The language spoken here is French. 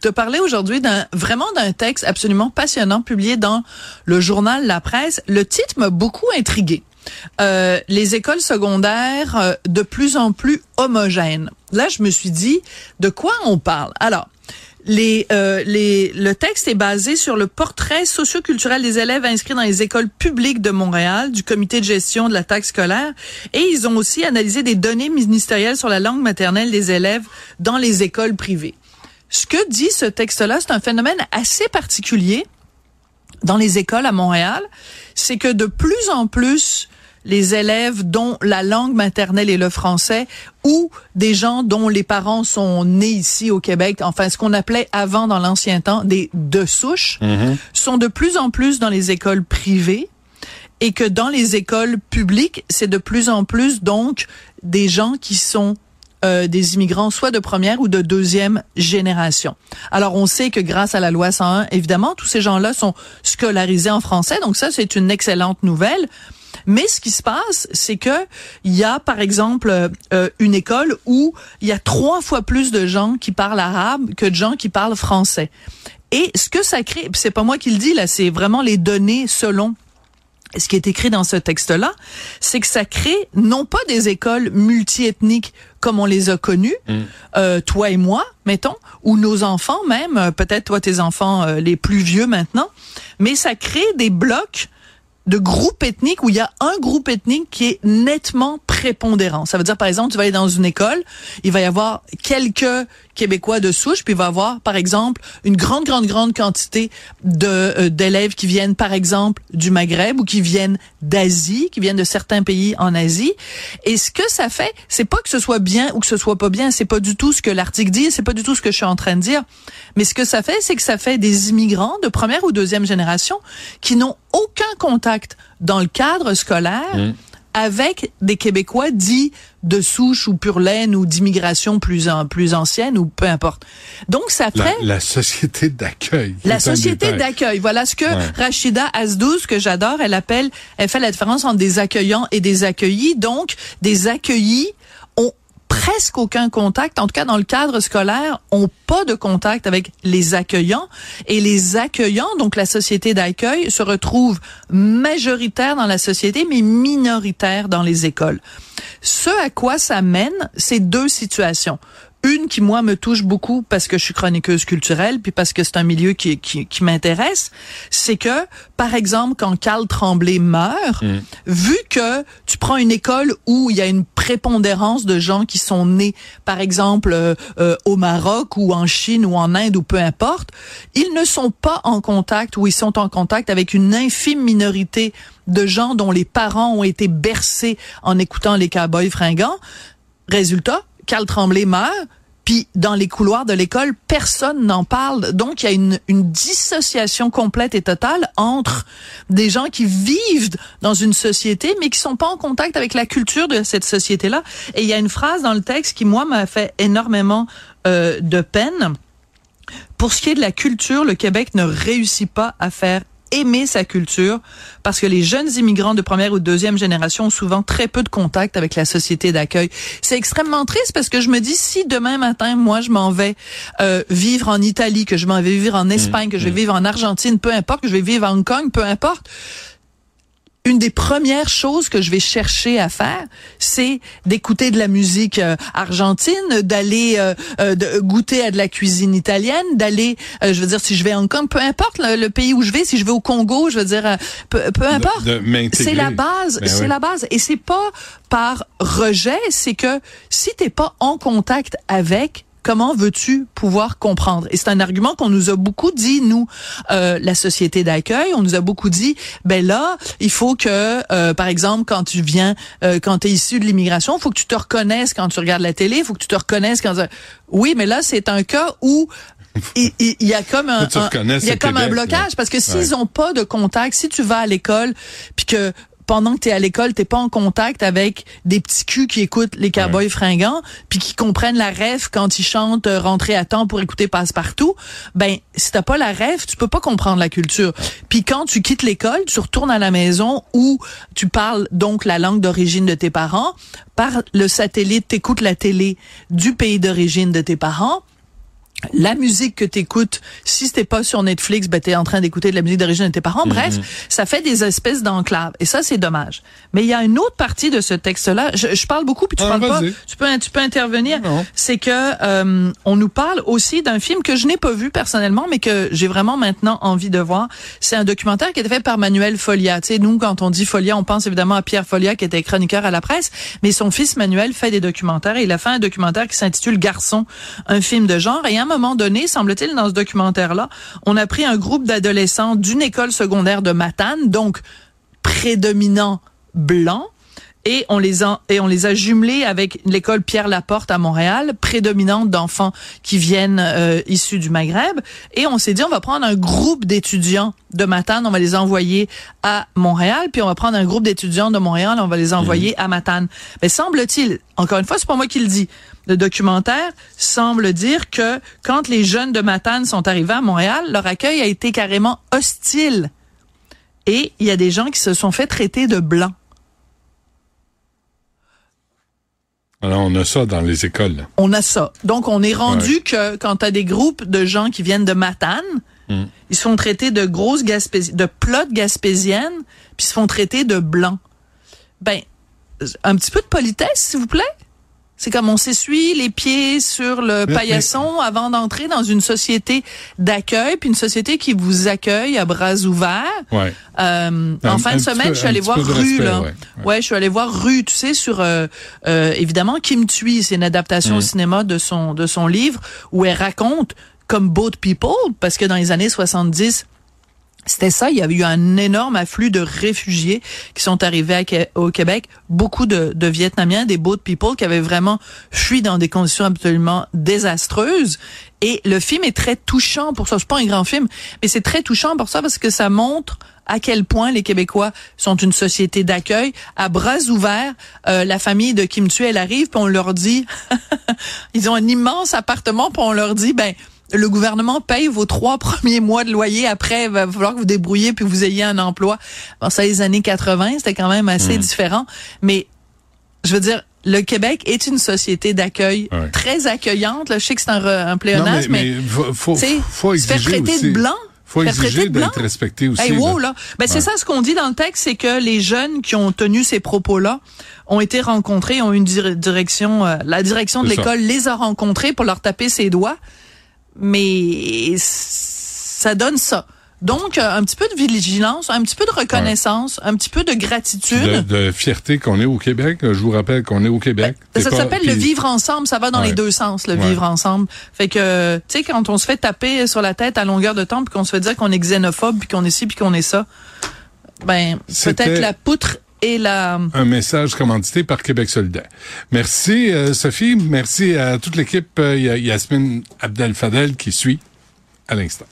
te parler aujourd'hui d'un vraiment d'un texte absolument passionnant publié dans le journal La Presse. Le titre m'a beaucoup intrigué. Euh, les écoles secondaires euh, de plus en plus homogènes. Là, je me suis dit, de quoi on parle? Alors, les, euh, les, le texte est basé sur le portrait socioculturel des élèves inscrits dans les écoles publiques de Montréal, du comité de gestion de la taxe scolaire, et ils ont aussi analysé des données ministérielles sur la langue maternelle des élèves dans les écoles privées. Ce que dit ce texte-là, c'est un phénomène assez particulier dans les écoles à Montréal, c'est que de plus en plus les élèves dont la langue maternelle est le français ou des gens dont les parents sont nés ici au Québec, enfin ce qu'on appelait avant dans l'ancien temps des de souche, sont de plus en plus dans les écoles privées et que dans les écoles publiques, c'est de plus en plus donc des gens qui sont euh, des immigrants soit de première ou de deuxième génération. Alors on sait que grâce à la loi 101, évidemment, tous ces gens-là sont scolarisés en français, donc ça c'est une excellente nouvelle. Mais ce qui se passe, c'est que il y a par exemple euh, une école où il y a trois fois plus de gens qui parlent arabe que de gens qui parlent français. Et ce que ça crée, c'est pas moi qui le dis là, c'est vraiment les données selon ce qui est écrit dans ce texte-là, c'est que ça crée non pas des écoles multiethniques comme on les a connues, euh, toi et moi, mettons, ou nos enfants même, euh, peut-être toi tes enfants euh, les plus vieux maintenant, mais ça crée des blocs de groupes ethniques où il y a un groupe ethnique qui est nettement prépondérant. Ça veut dire, par exemple, tu vas aller dans une école, il va y avoir quelques Québécois de souche, puis il va y avoir, par exemple, une grande, grande, grande quantité de euh, d'élèves qui viennent, par exemple, du Maghreb ou qui viennent d'Asie, qui viennent de certains pays en Asie. Et ce que ça fait, c'est pas que ce soit bien ou que ce soit pas bien, c'est pas du tout ce que l'article dit, c'est pas du tout ce que je suis en train de dire. Mais ce que ça fait, c'est que ça fait des immigrants de première ou deuxième génération qui n'ont aucun contact dans le cadre scolaire avec des Québécois dits de souche ou pure laine ou d'immigration plus en, plus ancienne ou peu importe. Donc ça fait la société d'accueil. la société d'accueil. Voilà ce que Ouais. Rachida Azdouz, que j'adore, elle appelle, elle fait la différence entre des accueillants et des accueillis. Donc, des accueillis presque aucun contact, en tout cas dans le cadre scolaire, ont pas de contact avec les accueillants. Et les accueillants, donc la société d'accueil, se retrouvent majoritaires dans la société, mais minoritaires dans les écoles. Ce à quoi ça mène, c'est deux situations. Une qui, moi, me touche beaucoup parce que je suis chroniqueuse culturelle, puis parce que c'est un milieu qui, qui, qui m'intéresse, c'est que, par exemple, quand Carl Tremblay meurt, vu que tu prends une école où il y a une prépondérance de gens qui sont nés, par exemple, euh, euh, au Maroc ou en Chine ou en Inde ou peu importe, ils ne sont pas en contact ou ils sont en contact avec une infime minorité de gens dont les parents ont été bercés en écoutant les cowboys fringants. Résultat, Carl Tremblay meurt, puis dans les couloirs de l'école, personne n'en parle. Donc, il y a une, une dissociation complète et totale entre des gens qui vivent dans une société, mais qui sont pas en contact avec la culture de cette société-là. Et il y a une phrase dans le texte qui, moi, m'a fait énormément euh, de peine. Pour ce qui est de la culture, le Québec ne réussit pas à faire aimer sa culture parce que les jeunes immigrants de première ou de deuxième génération ont souvent très peu de contact avec la société d'accueil. C'est extrêmement triste parce que je me dis si demain matin moi je m'en vais euh, vivre en Italie, que je m'en vais vivre en Espagne, que je vais vivre en Argentine, peu importe, que je vais vivre à Hong Kong, peu importe, une des premières choses que je vais chercher à faire, c'est d'écouter de la musique euh, argentine, d'aller euh, euh, goûter à de la cuisine italienne, d'aller, euh, je veux dire, si je vais à Hong Kong, peu importe le, le pays où je vais, si je vais au Congo, je veux dire, euh, peu, peu importe. C'est la base, Ben c'est oui. la base. Et c'est pas par rejet, c'est que si t'es pas en contact avec, Comment veux-tu pouvoir comprendre? Et c'est un argument qu'on nous a beaucoup dit nous, euh, la société d'accueil. On nous a beaucoup dit, ben là, il faut que, euh, par exemple, quand tu viens, euh, quand tu es issu de l'immigration, il faut que tu te reconnaisses quand tu regardes la télé, il faut que tu te reconnaisses quand. Oui, mais là, c'est un cas où il, il- il y a comme un, tu il y a comme un blocage là. parce que s'ils Ouais. ont pas de contact, si tu vas à l'école puis que pendant que tu es à l'école, t'es pas en contact avec des petits culs qui écoutent les cowboys fringants, puis qui comprennent la ref quand ils chantent euh, rentrer à temps pour écouter passe-partout, ben si t'as pas la ref, tu peux pas comprendre la culture. Puis quand tu quittes l'école, tu retournes à la maison où tu parles donc la langue d'origine de tes parents, par le satellite, t'écoutes la télé du pays d'origine de tes parents, la musique que t'écoutes, si t'es pas sur Netflix, ben t'es en train d'écouter de la musique d'origine de tes parents. Bref, ça fait des espèces d'enclaves. Et ça, c'est dommage. Mais il y a une autre partie de ce texte-là. Je, je parle beaucoup, puis tu Ah, parles pas. Tu peux, tu peux intervenir. C'est que euh, on nous parle aussi d'un film que je n'ai pas vu personnellement, mais que j'ai vraiment maintenant envie de voir. C'est un documentaire qui a été fait par Manuel Folia. Tu sais, nous, quand on dit Folia, on pense évidemment à Pierre Folia, qui était chroniqueur à la presse, mais son fils Manuel fait des documentaires. Et il a fait un documentaire qui s'intitule Garçon, un film de genre. Et à moment donné, semble-t-il, dans ce documentaire-là, on a pris un groupe d'adolescents d'une école secondaire de Matane, donc prédominant blanc, et on les a et on les a jumelés avec l'école Pierre Laporte à Montréal, prédominante d'enfants qui viennent euh, issus du Maghreb et on s'est dit on va prendre un groupe d'étudiants de Matane, on va les envoyer à Montréal, puis on va prendre un groupe d'étudiants de Montréal, on va les envoyer à Matane. Mais semble-t-il, encore une fois, c'est pas moi qui le dis. Le documentaire semble dire que quand les jeunes de Matane sont arrivés à Montréal, leur accueil a été carrément hostile. Et il y a des gens qui se sont fait traiter de blancs. Alors, on a ça dans les écoles. on a ça. Donc, on est rendu que quand tu as des groupes de gens qui viennent de Matane, Mm. ils se font traiter de grosses gaspésiennes, de plottes gaspésiennes, puis ils se font traiter de blancs. Ben, un petit peu de politesse, s'il vous plaît. C'est comme on s'essuie les pieds sur le Mais- paillasson avant d'entrer dans une société d'accueil, puis une société qui vous accueille à bras ouverts. Ouais. Euh, Un- en fin un de semaine, peu- je suis allée voir Rue, respect, là. ouais. Ouais. Ouais. je suis allée voir Rue, tu sais, sur euh, euh, évidemment Kim Thuy, c'est une adaptation au cinéma de son de son livre où elle raconte comme Boat People, parce que dans les années 70, c'était ça, il y avait eu un énorme afflux de réfugiés qui sont arrivés au Québec, beaucoup de, Vietnamiens, des boat people qui avaient vraiment fui dans des conditions absolument désastreuses. Et le film est très touchant pour ça. C'est pas un grand film, mais c'est très touchant pour ça parce que ça montre à quel point les Québécois sont une société d'accueil à bras ouverts. Euh, la famille de Kim Thuy, elle arrive, puis on leur dit, ils ont un immense appartement, puis on leur dit, ben le gouvernement paye vos trois premiers mois de loyer. Après, il va falloir que vous débrouillez puis vous ayez un emploi. Bon, ça, les années 80, c'était quand même assez différent. Mais, je veux dire, le Québec est une société d'accueil Ouais. très accueillante. Là, je sais que c'est un, un Non, pléonasme, mais, faut, faut, tu sais, faut se faire traiter aussi. de blanc. Faut exiger d'être respecté aussi. Hey, wow, là. Ben, c'est ça ce qu'on dit dans le texte, c'est que les jeunes qui ont tenu ces propos-là ont été rencontrés, ont une dir- direction, euh, la direction de l'école les a rencontrés pour leur taper ses doigts. Mais ça donne ça. Donc, euh, un petit peu de vigilance, un petit peu de reconnaissance, un petit peu de gratitude. De, de fierté qu'on est au Québec. Je vous rappelle qu'on est au Québec. Ben, ça s'appelle le vivre ensemble, ça va dans Ouais. les deux sens, le Ouais. vivre ensemble. Fait que, tu sais, quand on se fait taper sur la tête à longueur de temps, puis qu'on se fait dire qu'on est xénophobe, puis qu'on est ci, puis qu'on est ça, ben, peut-être la poutre et un message commandité par Québec solidaire. Merci euh, Sophie, merci à toute l'équipe. Euh, Il a Yasmine Abdel Fadel qui suit à l'instant.